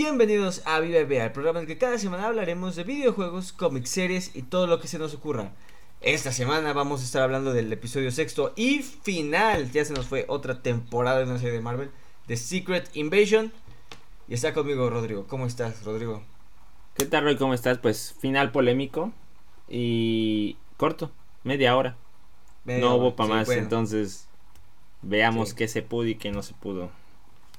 Bienvenidos a Viva Vea, el programa en el que cada semana hablaremos de videojuegos, cómics, series y todo lo que se nos ocurra. Esta semana vamos a estar hablando del episodio sexto y final, ya se nos fue otra temporada de una serie de Marvel, The Secret Invasion. Y está conmigo Rodrigo. ¿Cómo estás, Rodrigo? ¿Qué tal, Roy? ¿Cómo estás? Pues final polémico y corto, media hora. Media no hora, hubo para sí, más, bueno. entonces veamos Sí. qué se pudo y qué no se pudo.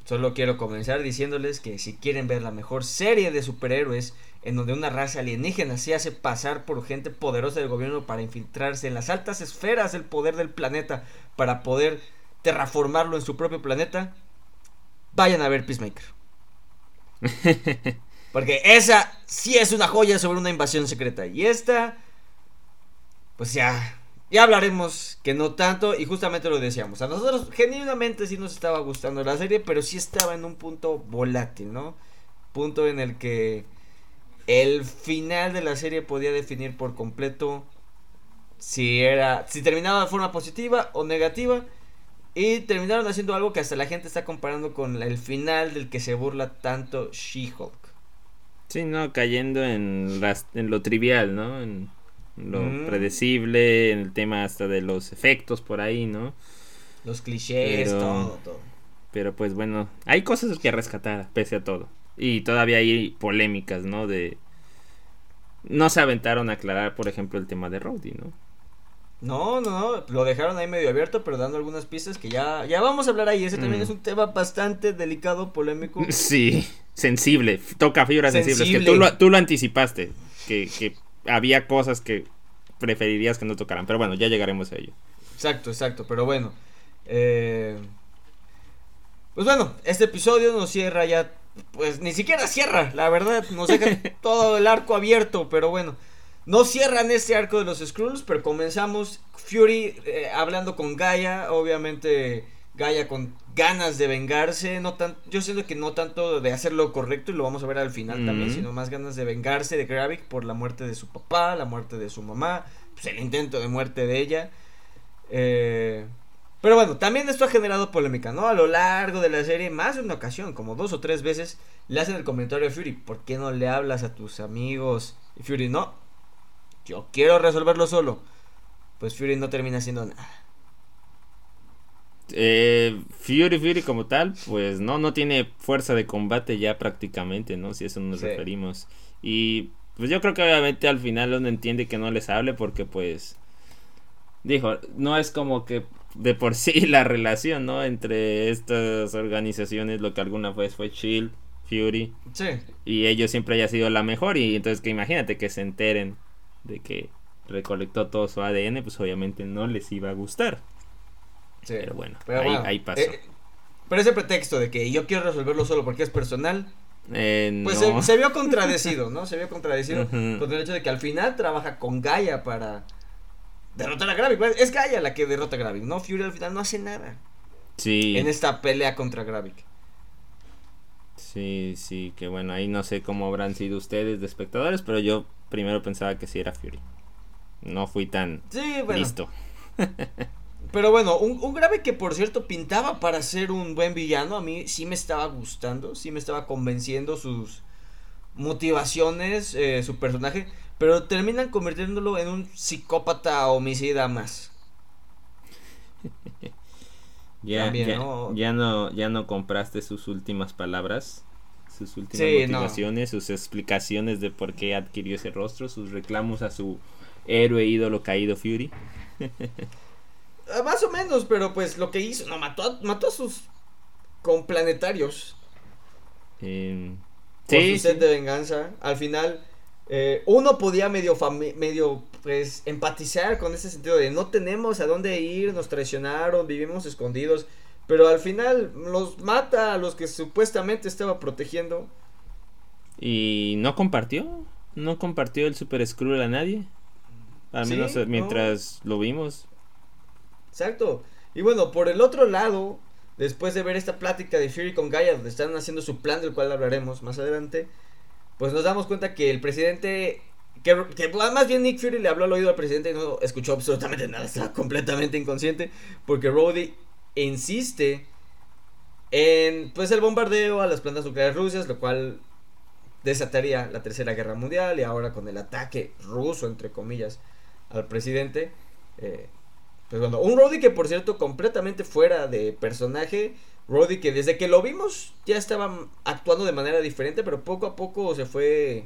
Solo quiero comenzar diciéndoles que si quieren ver la mejor serie de superhéroes en donde una raza alienígena se hace pasar por gente poderosa del gobierno para infiltrarse en las altas esferas del poder del planeta para poder terraformarlo en su propio planeta, vayan a ver Peacemaker. Porque esa sí es una joya sobre una invasión secreta. Y esta, pues ya, ya hablaremos que no tanto. Y justamente lo decíamos. A nosotros genuinamente sí nos estaba gustando la serie, pero sí estaba en un punto volátil, ¿no? Punto en el que el final de la serie podía definir por completo si era, si terminaba de forma positiva o negativa. Y terminaron haciendo algo que hasta la gente está comparando con el final del que se burla tanto She-Hulk. Sí, no, cayendo en, las- en lo trivial, ¿no? En lo Mm. predecible, en el tema hasta de los efectos por ahí, ¿no? Los clichés, Pero- todo, todo. Pero pues bueno, hay cosas que rescatar, pese a todo. Y todavía hay polémicas, ¿no? De... No se aventaron a aclarar, por ejemplo, el tema de Rowdy, ¿no? No, no, no, lo dejaron ahí medio abierto, pero dando algunas pistas que ya, ya vamos a hablar ahí. Ese también Mm. es un tema bastante delicado, polémico. Sí, sensible, toca fibras sensibles. Que Sensible. tú lo, tú lo anticipaste, que, que había cosas que preferirías que no tocaran. Pero bueno, ya llegaremos a ello. Exacto, exacto, pero bueno. eh, Pues bueno, este episodio nos cierra ya, pues ni siquiera cierra, la verdad, nos deja todo el arco abierto, pero bueno. No cierran este arco de los Skrulls, pero comenzamos Fury eh, hablando con Gaia, obviamente Gaia con ganas de vengarse, no tan, yo siento que no tanto de hacer lo correcto y lo vamos a ver al final también, sino más ganas de vengarse de Gravik por la muerte de su papá, la muerte de su mamá, pues el intento de muerte de ella. Eh, pero bueno, también esto ha generado polémica, ¿no? A lo largo de la serie, más de una ocasión, como dos o tres veces, le hacen el comentario a Fury, ¿por qué no le hablas a tus amigos? Y Fury, no, yo quiero resolverlo solo. Pues Fury no termina haciendo nada. Eh, Fury Fury como tal, pues no, no tiene fuerza de combate ya prácticamente, ¿no? Si a eso nos Sí. referimos. Y pues yo creo que obviamente al final uno entiende que no les hable porque pues dijo, no es como que de por sí la relación, ¿no? Entre estas organizaciones, lo que alguna vez fue Shield, Fury, Sí, y ellos siempre haya sido la mejor y entonces que imagínate que se enteren de que recolectó todo su ADN, pues obviamente no les iba a gustar. Sí. Pero bueno, Pero ahí, bueno, ahí pasó. eh, pero ese pretexto de que yo quiero resolverlo solo porque es personal, Eh, pues no. se, se vio contradecido, ¿no? Se vio contradecido Ujú. con el hecho de que al final trabaja con Gaia para derrotar a Gravik. Es Gaia la que derrota a Gravik, ¿no? Fury al final no hace nada Sí, en esta pelea contra Gravik. sí, sí, que bueno, ahí no sé cómo habrán sido ustedes de espectadores, pero yo primero pensaba que sí era Fury. No fui tan Sí, bueno. listo. Pero bueno, un, un grave que por cierto pintaba para ser un buen villano, a mí sí me estaba gustando, sí me estaba convenciendo sus motivaciones, eh, su personaje, pero terminan convirtiéndolo en un psicópata homicida más. Ya, También, ya, ¿no? ya no, ya no compraste sus últimas palabras, sus últimas Sí, no. motivaciones, sus explicaciones de por qué adquirió ese rostro, sus reclamos a su héroe ídolo caído Fury. Ah, Más o menos, pero pues lo que hizo, no, mató a, mató a sus complanetarios Eh, por sí, su sed sí. de venganza. Al final, eh, uno podía medio, medio pues, empatizar con ese sentido de no tenemos a dónde ir, nos traicionaron, vivimos escondidos. Pero al final los mata a los que supuestamente estaba protegiendo. Y no compartió, no compartió el Super Skrull a nadie. Al Sí, menos no. eh, mientras lo vimos. Exacto. Y bueno, por el otro lado, después de ver esta plática de Fury con Gaia, donde están haciendo su plan, del cual hablaremos más adelante, pues nos damos cuenta que el presidente, que, que más bien Nick Fury le habló al oído al presidente y no escuchó absolutamente nada, estaba completamente inconsciente, porque Rhodey insiste en, pues, el bombardeo a las plantas nucleares rusas, lo cual desataría la tercera guerra mundial y ahora con el ataque ruso, entre comillas, al presidente. Eh, pues bueno, un Roddy que por cierto completamente fuera de personaje. Roddy que desde que lo vimos ya estaba actuando de manera diferente, pero poco a poco se fue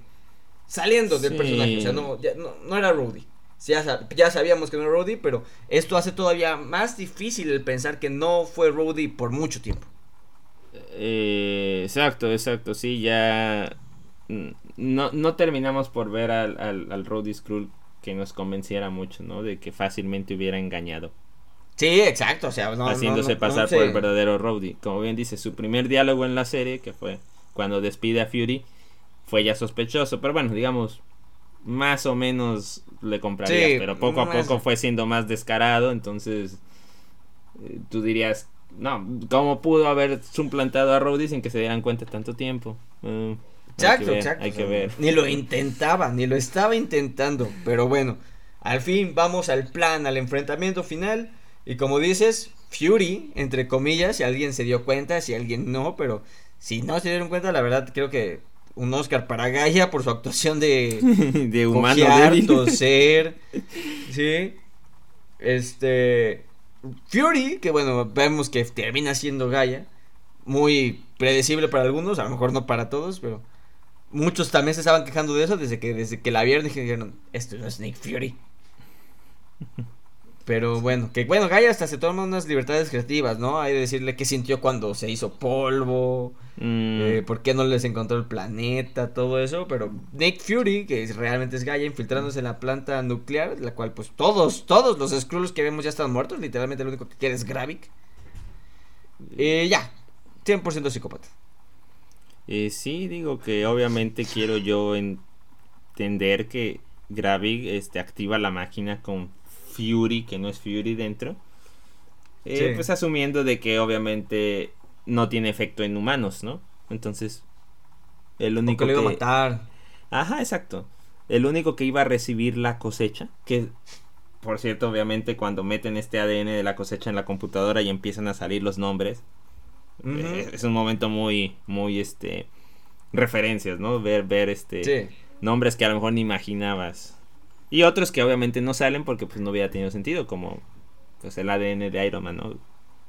saliendo del Sí. personaje. O sea, no, ya- no, no era Roddy. Ya, ya sabíamos que no era Roddy, pero esto hace todavía más difícil el pensar que no fue Roddy por mucho tiempo. Eh, exacto, exacto, sí, ya no, no terminamos por ver al, al, al Roddy Skrull que nos convenciera mucho, ¿no? De que fácilmente hubiera engañado, Sí, exacto. O sea, no, haciéndose no, no, pasar por el verdadero Roddy. Como bien dice, su primer diálogo en la serie, que fue cuando despide a Fury, fue ya sospechoso, pero bueno, digamos, más o menos le comprarías, Sí, pero poco a poco fue siendo más descarado, entonces eh, tú dirías, no, ¿cómo pudo haber suplantado a Roddy sin que se dieran cuenta tanto tiempo? Eh, Exacto, exacto. Hay que ver. Ni lo intentaba, ni lo estaba intentando. Pero bueno, al fin vamos al plan, al enfrentamiento final. Y como dices, Fury, entre comillas, si alguien se dio cuenta, si alguien no, pero si no se dieron cuenta, la verdad creo que un Oscar para Gaia por su actuación de de humano cojear, débil. toser, sí. Este Fury, que bueno, vemos que termina siendo Gaia, muy predecible para algunos, a lo mejor no para todos, pero muchos también se estaban quejando de eso desde que desde que la vieron y dijeron, esto no es Snake Fury. Pero bueno, que bueno, Gaia hasta se toma unas libertades creativas, ¿no? Hay de decirle qué sintió cuando se hizo polvo, Mm, eh, por qué no les encontró el planeta, todo eso, pero Nick Fury, que es- realmente es Gaia, infiltrándose en la planta nuclear, la cual pues todos, todos los Skrulls que vemos ya están muertos, literalmente lo único que queda es Gravik. Eh, ya, 100% psicópata. Eh, sí, digo que obviamente quiero yo entender que Gravik este, activa la máquina con Fury, que no es Fury dentro. Eh, Sí. Pues asumiendo de que obviamente no tiene efecto en humanos, ¿no? Entonces, el único Porque lo iba a que... matar. Ajá, exacto. El único que iba a recibir la cosecha, que por cierto, obviamente cuando meten este ADN de la cosecha en la computadora y empiezan a salir los nombres, Eh, es un momento muy, muy, este, referencias, ¿no? Ver, ver, este, Sí. nombres que a lo mejor ni imaginabas. Y otros que obviamente no salen porque pues no hubiera tenido sentido, como pues el ADN de Iron Man, ¿no?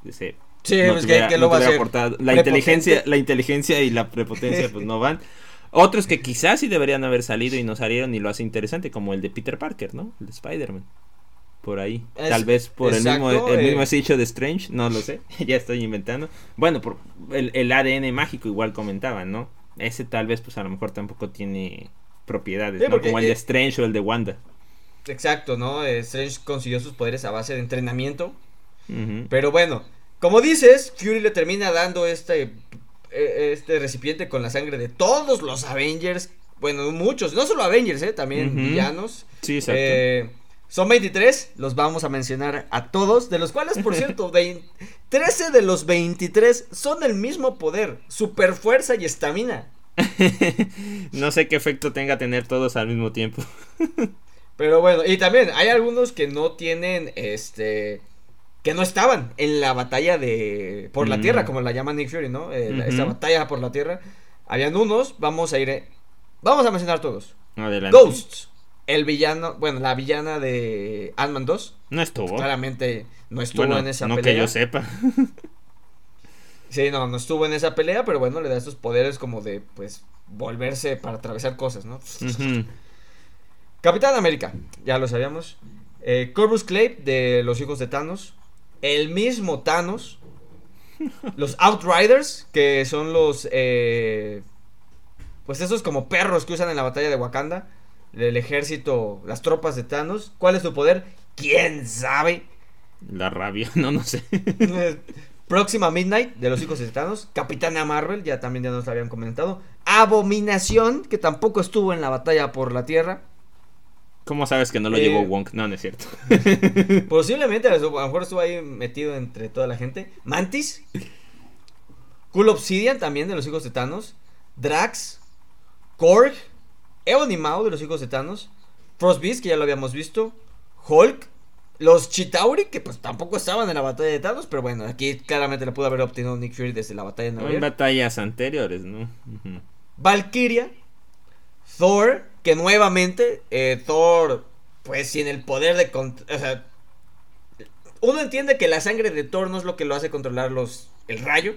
Ese, Sí, no pues tuviera- que, que no lo va a tuviera hacer. aportado- La inteligencia, la inteligencia y la prepotencia pues no van. Otros que quizás sí deberían haber salido y no salieron y lo hace interesante, como el de Peter Parker, ¿no? El de Spider-Man. Por ahí. Es- Tal vez por exacto, el mismo, el eh. mismo de Strange, no lo sé. ya estoy inventando. Bueno, por el, el ADN mágico igual comentaban, ¿no? Ese tal vez pues a lo mejor tampoco tiene propiedades, Sí, ¿no? porque, Como el de eh, Strange o el de Wanda. Exacto, ¿no? Eh, Strange consiguió sus poderes a base de entrenamiento. Pero bueno, como dices, Fury le termina dando este, eh, este recipiente con la sangre de todos los Avengers. Bueno, muchos, no solo Avengers, ¿eh? También villanos. Sí, exacto. Son 23, los vamos a mencionar a todos, de los cuales, por cierto, vein- 13 de los 23 son del mismo poder, super fuerza y estamina. no sé qué efecto tenga tener todos al mismo tiempo. Pero bueno, y también hay algunos que no tienen, este, que no estaban en la batalla de, por la Mm. tierra, como la llama Nick Fury, ¿no? Eh, Esta batalla por la tierra. Habían unos, vamos a ir, eh, vamos a mencionar todos. Adelante. Ghosts, el villano, bueno, la villana de Ant-Man 2. No estuvo. Claramente no estuvo Bueno, en esa no pelea. que yo sepa. Sí, no, no estuvo en esa pelea, pero bueno, le da estos poderes como de, pues, volverse para atravesar cosas, ¿no? Capitán América, ya lo sabíamos. Eh, Corvus Clay de los hijos de Thanos. El mismo Thanos. Los Outriders, que son los... eh, pues esos como perros que usan en la batalla de Wakanda. El ejército, las tropas de Thanos. ¿Cuál es su poder? ¿Quién sabe? La rabia, no, no sé. Próxima Midnight de los hijos de Thanos. Capitana Marvel, ya también ya nos lo habían comentado. Abominación, que tampoco estuvo en la batalla por la Tierra. ¿Cómo sabes que no lo Eh, llevó Wonk? No, no es cierto. Posiblemente, a lo mejor estuvo ahí metido entre toda la gente. Mantis. Cool Obsidian también de los hijos de Thanos. Drax. Korg. Ebony Maw de los hijos de Thanos. Frostbeast, que ya lo habíamos visto. Hulk. Los Chitauri, que pues tampoco estaban en la batalla de Thanos, pero bueno, aquí claramente le pudo haber obtenido Nick Fury desde la batalla de Nueva En batallas anteriores, ¿no? Valkyria, Thor, que nuevamente, eh, Thor, pues sin el poder de... O sea, uno entiende que la sangre de Thor no es lo que lo hace controlar los el rayo.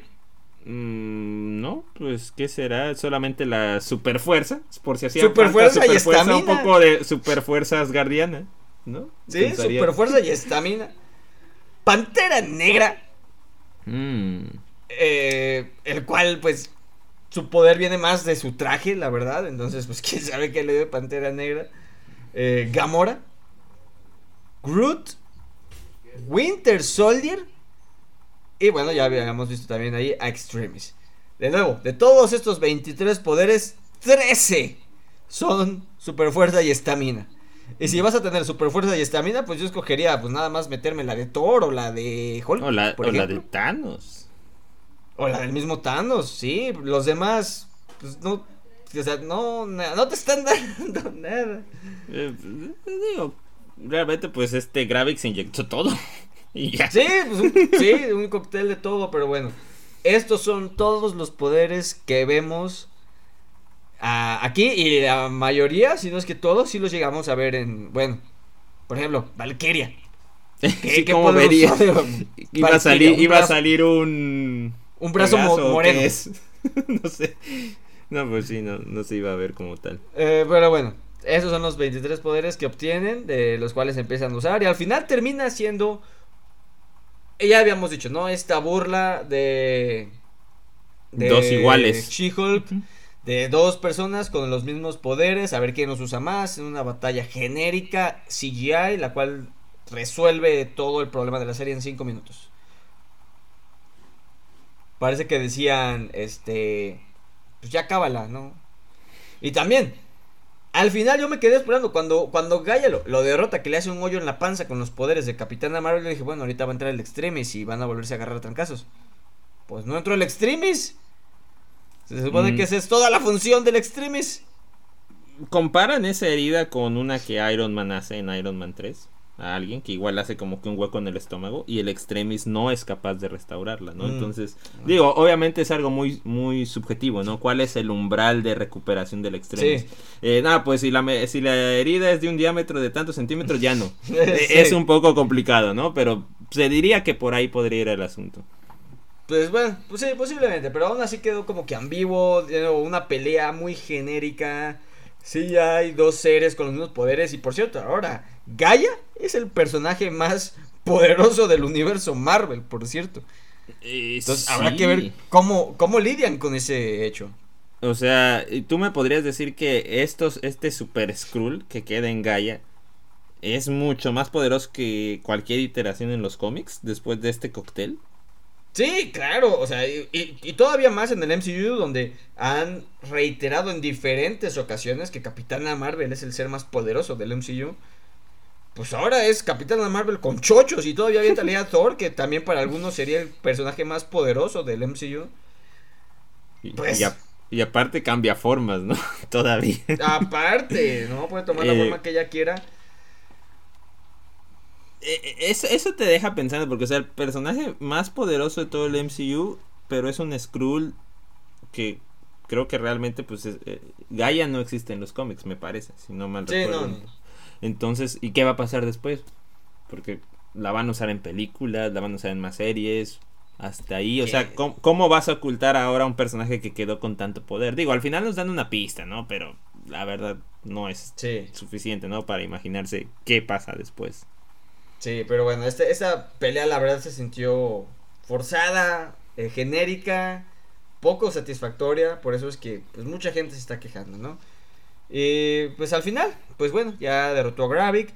Mm, no, pues ¿qué será? Solamente la super fuerza, por si hacía super fuerza y estamina. Un poco de super fuerzas guardianas, ¿no? Sí, super fuerza y estamina. Pantera negra. Mm. Eh, el cual, pues, su poder viene más de su traje, la verdad. Entonces, pues, quién sabe qué le dio Pantera negra. Eh, Gamora. Groot. Winter Soldier. Y bueno, ya habíamos visto también ahí a Extremis. De nuevo, de todos estos 23 poderes, 13 son super fuerza y estamina. Y si vas a tener super fuerza y estamina, pues yo escogería pues nada más meterme la de Thor o la de Hulk. O la, de Thanos. O la del mismo Thanos, sí. Los demás, pues no. O sea, no, no te están dando nada. Eh, digo, realmente pues este Gravix inyectó todo. y ya. Sí, pues un, sí, un cóctel de todo, pero bueno. Estos son todos los poderes que vemos ah, aquí y la mayoría, si no es que todos, sí los llegamos a ver en, bueno, por ejemplo, Valkyria. ¿Qué, ¿cómo vería? Iba a salir, iba a salir un... Un brazo moreno. no sé. No, pues sí, no, no se iba a ver como tal. Eh, pero bueno, esos son los 23 poderes que obtienen, de los cuales empiezan a usar. Y al final termina siendo. Ya habíamos dicho, ¿no? Esta burla de. de dos iguales. She-Hulk. De dos personas con los mismos poderes. A ver quién nos usa más. En una batalla genérica CGI. La cual resuelve todo el problema de la serie en 5 minutos. Parece que decían. Este. Pues ya cábala, ¿no? Y también al final yo me quedé esperando cuando, cuando Gaia lo, derrota, que le hace un hoyo en la panza con los poderes de Capitana Marvel. Le dije, bueno, ahorita va a entrar el Extremis y van a volverse a agarrar a trancazos. Pues no entró el Extremis. Se supone que mm. esa es toda la función del Extremis. ¿Comparan esa herida con una que Iron Man hace en Iron Man 3? A alguien que igual hace como que un hueco en el estómago y el extremis no es capaz de restaurarla, ¿no? Mm. Entonces, digo, obviamente es algo muy muy subjetivo, ¿no? ¿Cuál es el umbral de recuperación del extremis? Eh, nada, pues si la, si la herida es de un diámetro de tantos centímetros, ya no. Eh, es un poco complicado, ¿no? Pero se diría que por ahí podría ir el asunto. Pues bueno, pues sí, posiblemente, pero aún así quedó como que ambiguo, una pelea muy genérica. Sí, hay dos seres con los mismos poderes y por cierto, ahora Gaia es el personaje más poderoso del universo Marvel, por cierto. Eh, Entonces habrá que ver cómo, cómo lidian con ese hecho. O sea, tú me podrías decir que estos, este Super Skrull que queda en Gaia es mucho más poderoso que cualquier iteración en los cómics después de este cóctel. Sí, claro, o sea, y, y, todavía más en el MCU donde han reiterado en diferentes ocasiones que Capitana Marvel es el ser más poderoso del MCU pues ahora es Capitana Marvel con chochos y todavía había talía Thor, que también para algunos sería el personaje más poderoso del MCU. Pues, y, aparte cambia formas, ¿no? todavía. Aparte, ¿no? Puede tomar la eh, forma que ella quiera. Eh, eh, eso, eso te deja pensando, porque o sea, el personaje más poderoso de todo el MCU, pero es un Skrull que creo que realmente, pues, Gaia no existe en los cómics, me parece, si no mal recuerdo. Entonces, ¿y qué va a pasar después? Porque la van a usar en películas, la van a usar en más series, hasta ahí, o sea, ¿cómo, vas a ocultar ahora a un personaje que quedó con tanto poder? Digo, al final nos dan una pista, ¿no? Pero la verdad no es suficiente, ¿no? Para imaginarse qué pasa después. Sí, pero bueno, este, esta pelea la verdad se sintió forzada, eh, genérica, poco satisfactoria, por eso es que pues mucha gente se está quejando, ¿no? Y pues al final, pues bueno, ya derrotó a Gravik.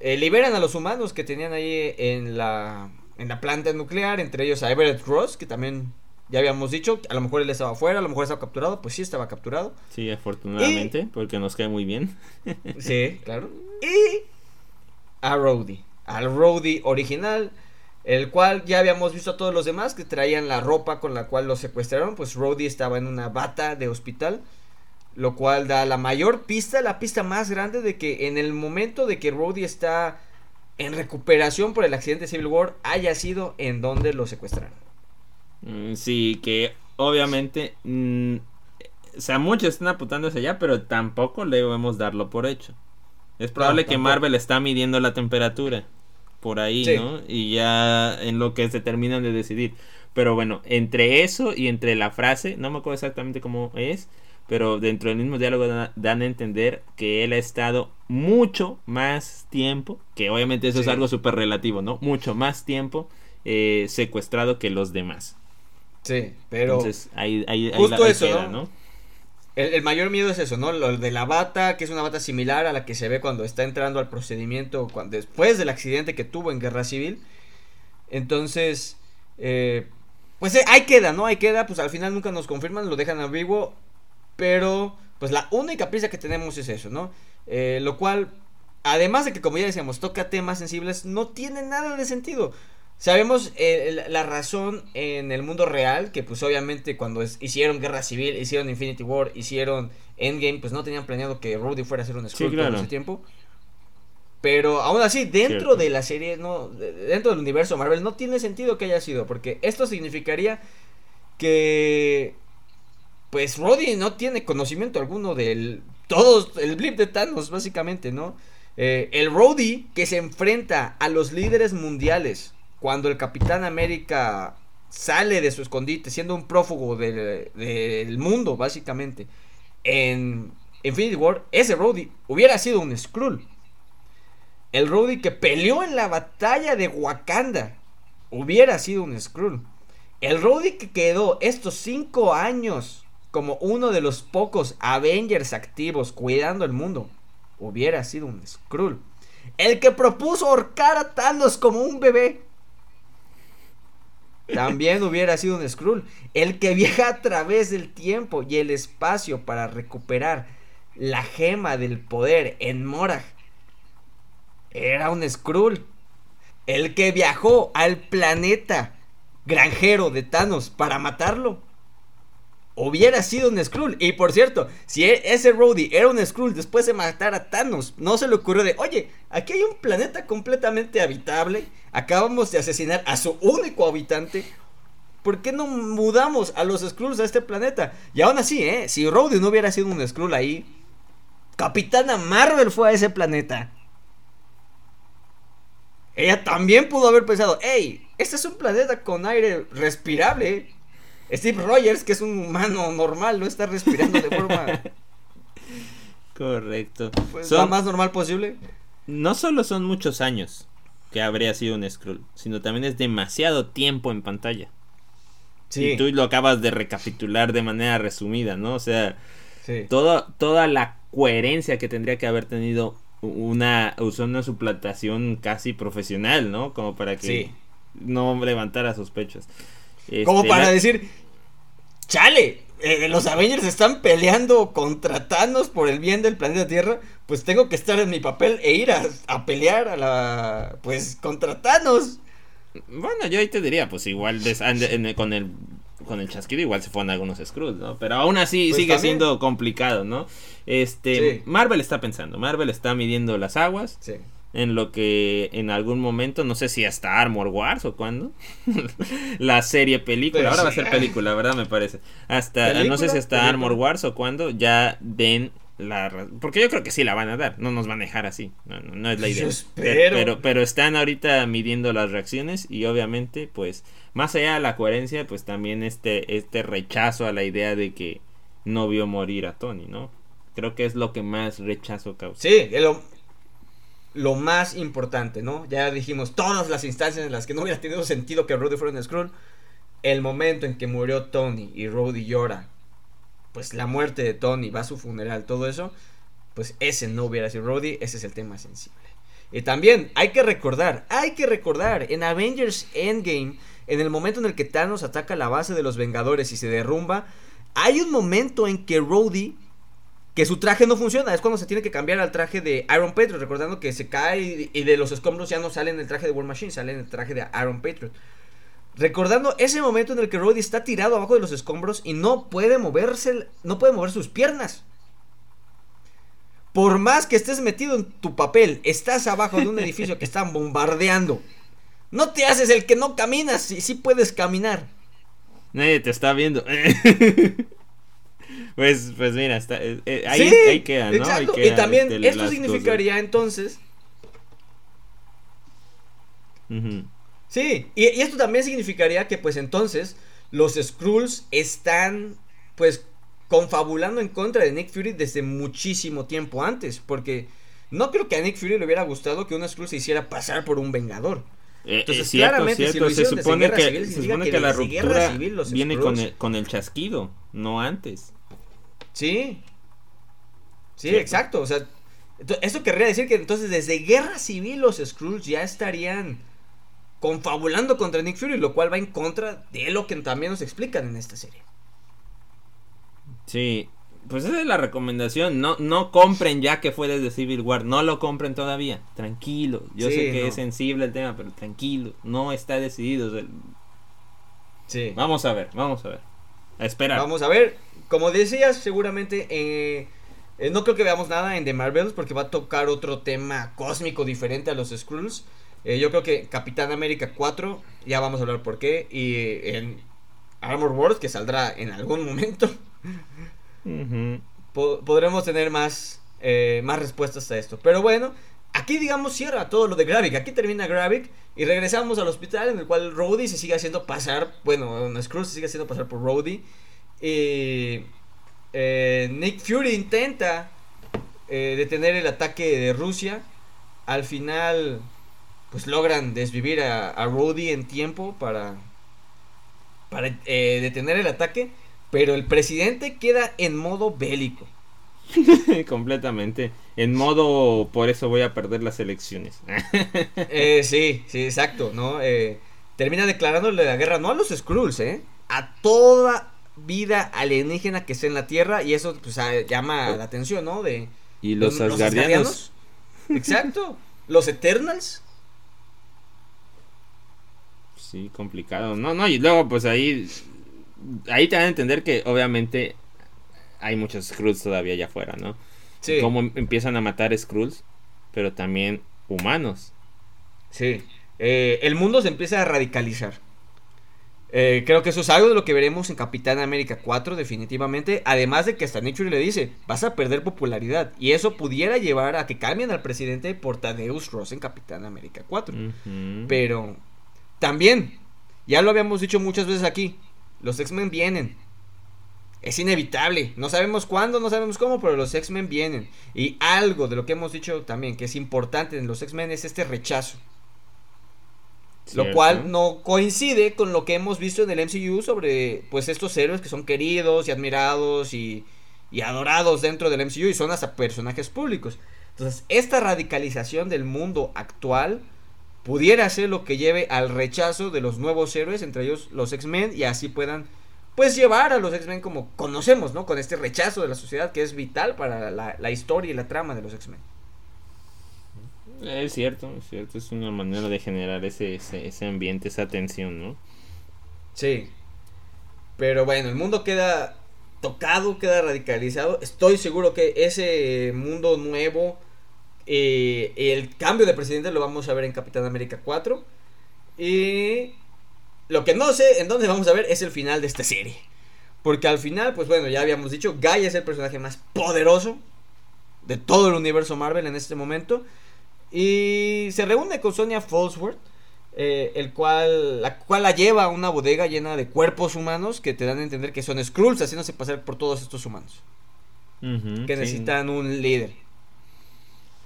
Eh, liberan a los humanos que tenían ahí en la, en la planta nuclear, entre ellos a Everett Ross, que también ya habíamos dicho, a lo mejor él estaba afuera, a lo mejor estaba capturado, pues sí estaba capturado. Sí, afortunadamente, porque nos cae muy bien. sí, claro. Y a Rhodey, al Rhodey original, el cual ya habíamos visto a todos los demás que traían la ropa con la cual lo secuestraron, pues Rhodey estaba en una bata de hospital lo cual da la mayor pista, la pista más grande de que en el momento de que Rhodey está en recuperación por el accidente de Civil War haya sido en donde lo secuestraron. Mm, sí, que obviamente mm, o sea, muchos están apuntando hacia allá, pero tampoco debemos darlo por hecho. Es probable que Marvel está midiendo la temperatura por ahí, ¿no? Y ya en lo que se terminan de decidir. Pero bueno, entre eso y entre la frase, no me acuerdo exactamente cómo es, pero dentro del mismo diálogo dan a entender que él ha estado mucho más tiempo, que obviamente eso es algo súper relativo, ¿no? Mucho más tiempo eh, secuestrado que los demás. Sí, pero... Entonces, ahí, ahí, justo eso, ¿no? El, mayor miedo es eso, ¿no? Lo de la bata, que es una bata similar a la que se ve cuando está entrando al procedimiento cuando, después del accidente que tuvo en Guerra Civil. Entonces, eh, pues eh, ahí queda, ¿no? Ahí queda, pues al final nunca nos confirman, lo dejan ambiguo. Pero, pues la única prisa que tenemos es eso, ¿no? Eh, lo cual, además de que, como ya decíamos, toca temas sensibles, no tiene nada de sentido. Sabemos eh, la razón en el mundo real, que pues obviamente cuando hicieron Guerra Civil, hicieron Infinity War, hicieron Endgame, pues no tenían planeado que Rhodey fuera a ser un Skrull todo ese tiempo. Pero aún así, dentro de la serie, no, dentro del universo Marvel, no tiene sentido que haya sido, porque esto significaría que pues Roddy no tiene conocimiento alguno del todos el blip de Thanos básicamente, ¿no? Eh, el Roddy que se enfrenta a los líderes mundiales cuando el Capitán América sale de su escondite siendo un prófugo del, mundo básicamente en Infinity War, ese Roddy hubiera sido un Skrull. El Roddy que peleó en la batalla de Wakanda hubiera sido un Skrull. El Roddy que quedó estos cinco años como uno de los pocos Avengers activos cuidando el mundo, hubiera sido un Skrull. El que propuso ahorcar a Thanos como un bebé. También hubiera sido un Skrull. El que viaja a través del tiempo y el espacio para recuperar la gema del poder en Morag. Era un Skrull. El que viajó al planeta granjero de Thanos para matarlo hubiera sido un Skrull. Y por cierto, si e, ese Rhodey era un Skrull después de matar a Thanos, no se le ocurrió de, oye, aquí hay un planeta completamente habitable, acabamos de asesinar a su único habitante. ¿Por qué no mudamos a los Skrulls a este planeta? Y aún así, ¿eh? Si Rhodey no hubiera sido un Skrull ahí, Capitana Marvel fue a ese planeta. Ella también pudo haber pensado, hey, este es un planeta con aire respirable. Steve Rogers, que es un humano normal, no está respirando de forma. Correcto. Pues, lo más normal posible. No solo son muchos años que habría sido un Skrull, sino también es demasiado tiempo en pantalla. Sí. Y tú lo acabas de recapitular de manera resumida, ¿no? O sea, toda la coherencia que tendría que haber tenido una, una suplantación casi profesional, ¿no? Como para que no levantara sospechas. Como este, para decir, chale, eh, los Avengers están peleando contra Thanos por el bien del planeta Tierra, pues tengo que estar en mi papel e ir a, pelear a la, pues, contra Thanos. Bueno, yo ahí te diría, pues igual con el con el chasquido igual se fueron algunos Skrulls, ¿no? Pero aún así pues sigue siendo complicado, ¿no? Este, Marvel está pensando, Marvel está midiendo las aguas. Sí en lo que en algún momento, no sé si hasta Armor Wars o cuándo, la serie película, ahora va a ser película, ¿verdad? Me parece. Hasta, no sé si hasta Armor Wars o cuando ya den la... Porque yo creo que sí la van a dar, no nos van a dejar así, no, es la idea. Pero, pero, están ahorita midiendo las reacciones y obviamente, pues, más allá de la coherencia, pues también este, este rechazo a la idea de que no vio morir a Tony, ¿no? Creo que es lo que más rechazo causa. Sí, lo, lo más importante, ¿no? Ya dijimos todas las instancias en las que no hubiera tenido sentido que Rudy fuera un Skrull. El momento en que murió Tony y Rudy llora, pues la muerte de Tony, va a su funeral, todo eso, pues ese no hubiera sido Rudy, ese es el tema sensible. Y también hay que recordar, hay que recordar, en Avengers Endgame, en el momento en el que Thanos ataca la base de los Vengadores y se derrumba, hay un momento en que Rhodey que su traje no funciona. Es cuando se tiene que cambiar al traje de Iron Patriot. Recordando que se cae y, de los escombros ya no sale en el traje de War Machine, sale en el traje de Iron Patriot. Recordando ese momento en el que Roddy está tirado abajo de los escombros y no puede moverse, no puede mover sus piernas. Por más que estés metido en tu papel, estás abajo de un edificio que están bombardeando. No te haces el que no caminas y sí puedes caminar. Nadie te está viendo. Pues, pues mira, está, eh, eh, ahí, Sí, ahí queda, ¿no? Ahí exacto. queda, y también este, esto significaría entonces, sí, y, y esto también significaría que pues entonces los Skrulls están pues confabulando en contra de Nick Fury desde muchísimo tiempo antes, porque no creo que a Nick Fury le hubiera gustado que un Skrull se hiciera pasar por un vengador. Eh, Entonces, cierto, claramente, si se supone que, Civil, se supone que que la ruptura Civil viene con el, con el chasquido, no antes. Sí. Sí, Cierto. exacto. O sea, esto querría decir que entonces desde Guerra Civil los Skrulls ya estarían confabulando contra Nick Fury, lo cual va en contra de lo que también nos explican en esta serie. Sí, pues esa es la recomendación. No, no compren ya que fue desde Civil War. No lo compren todavía. Tranquilo. Yo Sí, sé que no. es sensible el tema, pero tranquilo. No está decidido. o sea, Sí. vamos a ver, vamos a ver. A esperar. Vamos a ver. Como decías, seguramente eh, eh, no creo que veamos nada en The Marvels porque va a tocar otro tema cósmico diferente a los Skrulls. Eh, yo creo que Capitán América 4, ya vamos a hablar por qué. Y en Armor Wars, que saldrá en algún momento. Po- podremos tener más, más respuestas a esto. Pero bueno, aquí digamos cierra todo lo de Gravik. Aquí termina Gravik y regresamos al hospital en el cual Rhodey se sigue haciendo pasar, bueno, Skrull se sigue haciendo pasar por Rhodey. Y eh, Nick Fury intenta eh, detener el ataque de Rusia. Al final, pues logran desvivir a, a Rhodey en tiempo para, para eh, detener el ataque. Pero el presidente queda en modo bélico. Completamente. En modo, por eso voy a perder las elecciones. Eh, sí, sí, exacto, ¿no? Eh, termina declarándole la guerra no a los Skrulls, ¿eh? A toda vida alienígena que esté en la Tierra y eso pues llama la atención, ¿no? De y los, asgardianos. Asgardianos. Exacto. Los Eternals. Sí, complicado. No, no, y luego pues ahí ahí te van a entender que obviamente hay muchos Skrulls todavía allá afuera, ¿no? Sí. Cómo empiezan a matar Skrulls, pero también humanos. Sí. Eh, el mundo se empieza a radicalizar. Eh, creo que eso es algo de lo que veremos en Capitán América 4 definitivamente. Además de que hasta Fury le dice, vas a perder popularidad. Y eso pudiera llevar a que cambien al presidente por Tadeus Ross en Capitán América 4. Ujú. Pero también, ya lo habíamos dicho muchas veces aquí, los X-Men vienen. Es inevitable. No sabemos cuándo, no sabemos cómo, pero los X-Men vienen. Y algo de lo que hemos dicho también que es importante en los X-Men es este rechazo. Lo cual no coincide con lo que hemos visto en el MCU sobre pues estos héroes que son queridos y admirados y, y adorados dentro del MCU y son hasta personajes públicos. Entonces, esta radicalización del mundo actual pudiera ser lo que lleve al rechazo de los nuevos héroes, entre ellos los X-Men, y así puedan pues llevar a los X-Men como conocemos, ¿no? Con este rechazo de la sociedad que es vital para la, la historia y la trama de los X-Men. Es cierto, es cierto, es una manera de generar ese, ese, ambiente, esa tensión, ¿no? Sí. Pero bueno, el mundo queda tocado, queda radicalizado. Estoy seguro que ese mundo nuevo, eh, el cambio de presidente lo vamos a ver en Capitán América 4. Y lo que no sé en dónde vamos a ver es el final de esta serie. Porque al final, pues bueno, ya habíamos dicho, Guy es el personaje más poderoso de todo el universo Marvel en este momento. Y se reúne con Sonia Falsworth, eh, el cual, la cual la lleva a una bodega llena de cuerpos humanos que te dan a entender que son Skrulls haciéndose pasar por todos estos humanos. Que sí, necesitan un líder.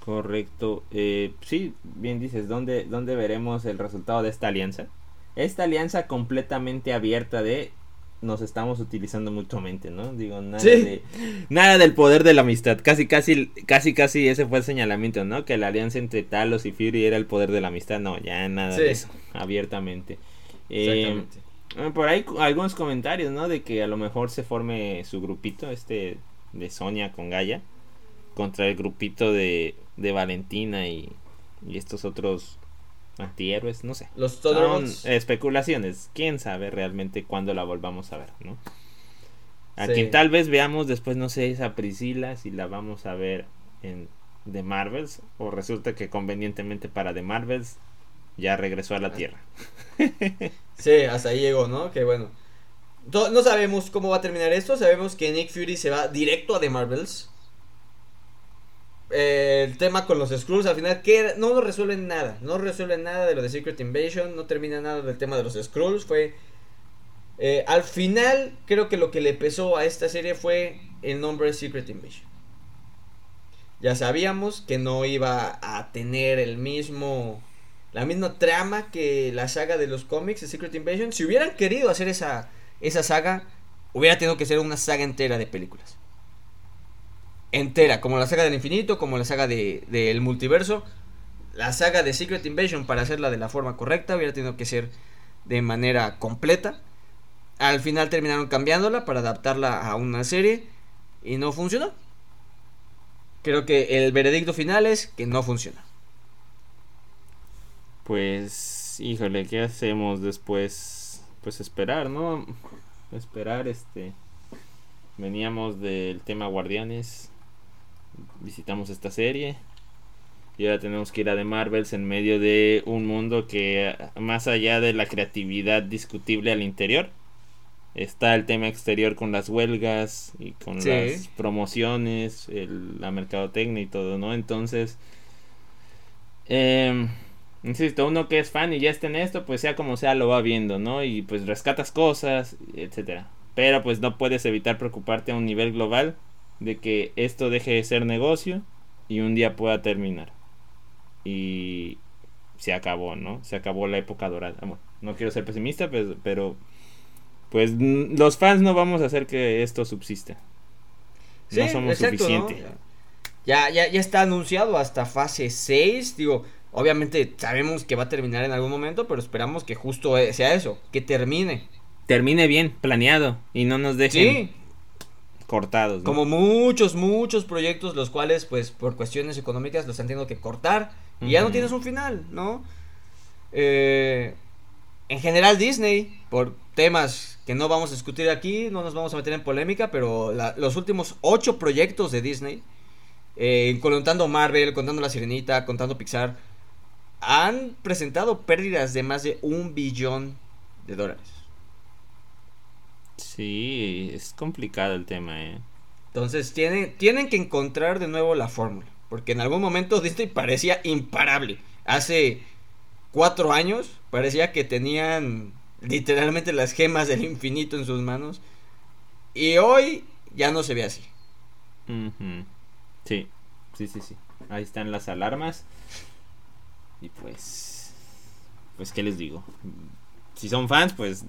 Correcto. Eh, sí, bien dices, ¿dónde, ¿dónde veremos el resultado de esta alianza? Esta alianza completamente abierta de nos estamos utilizando mutuamente, ¿no? Digo, nada Sí. de nada del poder de la amistad. Casi casi casi casi ese fue el señalamiento, ¿no? Que la alianza entre Talos y Fury era el poder de la amistad. No, ya nada Sí. de eso, abiertamente. Eh, Exactamente. eh, por ahí algunos comentarios, ¿no? De que a lo mejor se forme su grupito, este de Sonia con Gaia, contra el grupito de, de Valentina y, y estos otros antihéroes, no sé. Los Son Thunderbolts. especulaciones, quién sabe realmente cuándo la volvamos a ver, ¿no? A Sí. quien tal vez veamos después, no sé, esa Priscila, si la vamos a ver en The Marvels, o resulta que convenientemente para The Marvels ya regresó a la Ah. Tierra. Sí, hasta ahí llegó, ¿no? Que bueno. No, no sabemos cómo va a terminar esto. Sabemos que Nick Fury se va directo a The Marvels. Eh, el tema con los Skrulls al final no lo resuelven nada. No resuelven nada de lo de Secret Invasion. No termina nada del tema de los Skrulls. Fue. eh, al final, creo que lo que le pesó a esta serie fue el nombre Secret Invasion. Ya sabíamos que no iba a tener el mismo. La misma trama que la saga de los cómics de Secret Invasion. Si hubieran querido hacer esa, esa saga, hubiera tenido que ser una saga entera de películas. Entera, como la saga del infinito, como la saga de- del multiverso. La saga de Secret Invasion, para hacerla de la forma correcta, hubiera tenido que ser de manera completa. Al final terminaron cambiándola para adaptarla a una serie y no funcionó. Creo que el veredicto final es que no funciona. Pues, híjole, ¿qué hacemos después? Pues esperar, ¿no? Esperar, este. Veníamos del tema Guardianes. Visitamos esta serie. Y ahora tenemos que ir a The Marvels en medio de un mundo que, más allá de la creatividad discutible al interior, está el tema exterior con las huelgas y con Sí. las promociones, el- la mercadotecnia y todo, ¿no? Entonces, em, insisto, uno que es fan y ya está en esto, pues sea como sea, lo va viendo, ¿no? Y pues rescatas cosas, etcétera. Pero pues no puedes evitar preocuparte a un nivel global de que esto deje de ser negocio y un día pueda terminar. Y se acabó, ¿no? Se acabó la época dorada. Bueno, no quiero ser pesimista, pues, pero pues los fans no vamos a hacer que esto subsista. no somos exacto, ¿no? suficiente. Ya, ya, ya está anunciado hasta fase 6. Digo, obviamente sabemos que va a terminar en algún momento, pero esperamos que justo eh, sea eso, que termine. Termine bien, planeado, y no nos dejen Sí, cortados. ¿no? como muchos, muchos proyectos, los cuales, pues, por cuestiones económicas, los han tenido que cortar. Y ya no tienes un final, ¿no? Eh, en general, Disney, por temas que no vamos a discutir aquí, no nos vamos a meter en polémica, pero la- los últimos ocho proyectos de Disney, eh, contando Marvel, contando La Sirenita, contando Pixar, han presentado pérdidas de más de un billón de dólares. Sí, es complicado el tema, ¿eh? Entonces tienen, tienen que encontrar de nuevo la fórmula. Porque en algún momento Disney parecía imparable. Hace cuatro años parecía que tenían literalmente las gemas del infinito en sus manos. Y hoy ya no se ve así. Sí, sí, sí, sí. Ahí están las alarmas. Y pues, pues, ¿qué les digo? Si son fans, pues,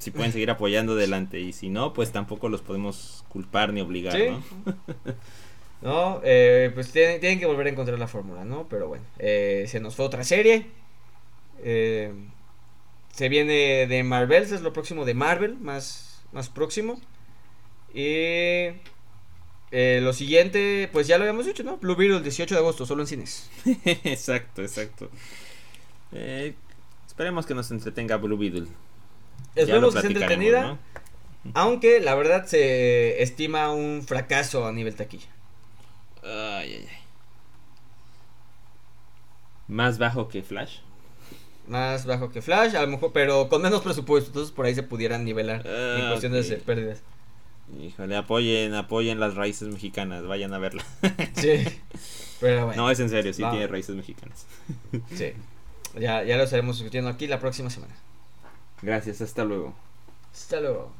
si pueden seguir apoyando adelante. Y si no, pues tampoco los podemos culpar ni obligar, Sí. ¿no? ¿No? Eh, pues tienen, tienen que volver a encontrar la fórmula, ¿no? Pero bueno, eh, se nos fue otra serie. Eh, se viene de Marvel, es lo próximo de Marvel, más, más próximo. Y eh, lo siguiente, pues ya lo habíamos dicho, ¿no? Blue Beetle, el 18 de agosto, solo en cines. exacto, exacto. Eh, esperemos que nos entretenga Blue Beetle. Esperemos que sea entretenida, ¿no? aunque la verdad se estima un fracaso a nivel taquilla. Ay, ay, ay. Más bajo que Flash. Más bajo que Flash, a lo mejor, pero con menos presupuesto, entonces por ahí se pudieran nivelar en Ah, cuestiones ok. de pérdidas. Híjole, apoyen, apoyen las raíces mexicanas, vayan a verla. Sí, pero bueno. No, es en serio, sí tiene raíces mexicanas. Sí. Ya, ya lo estaremos discutiendo aquí la próxima semana. Gracias, hasta luego. Hasta luego.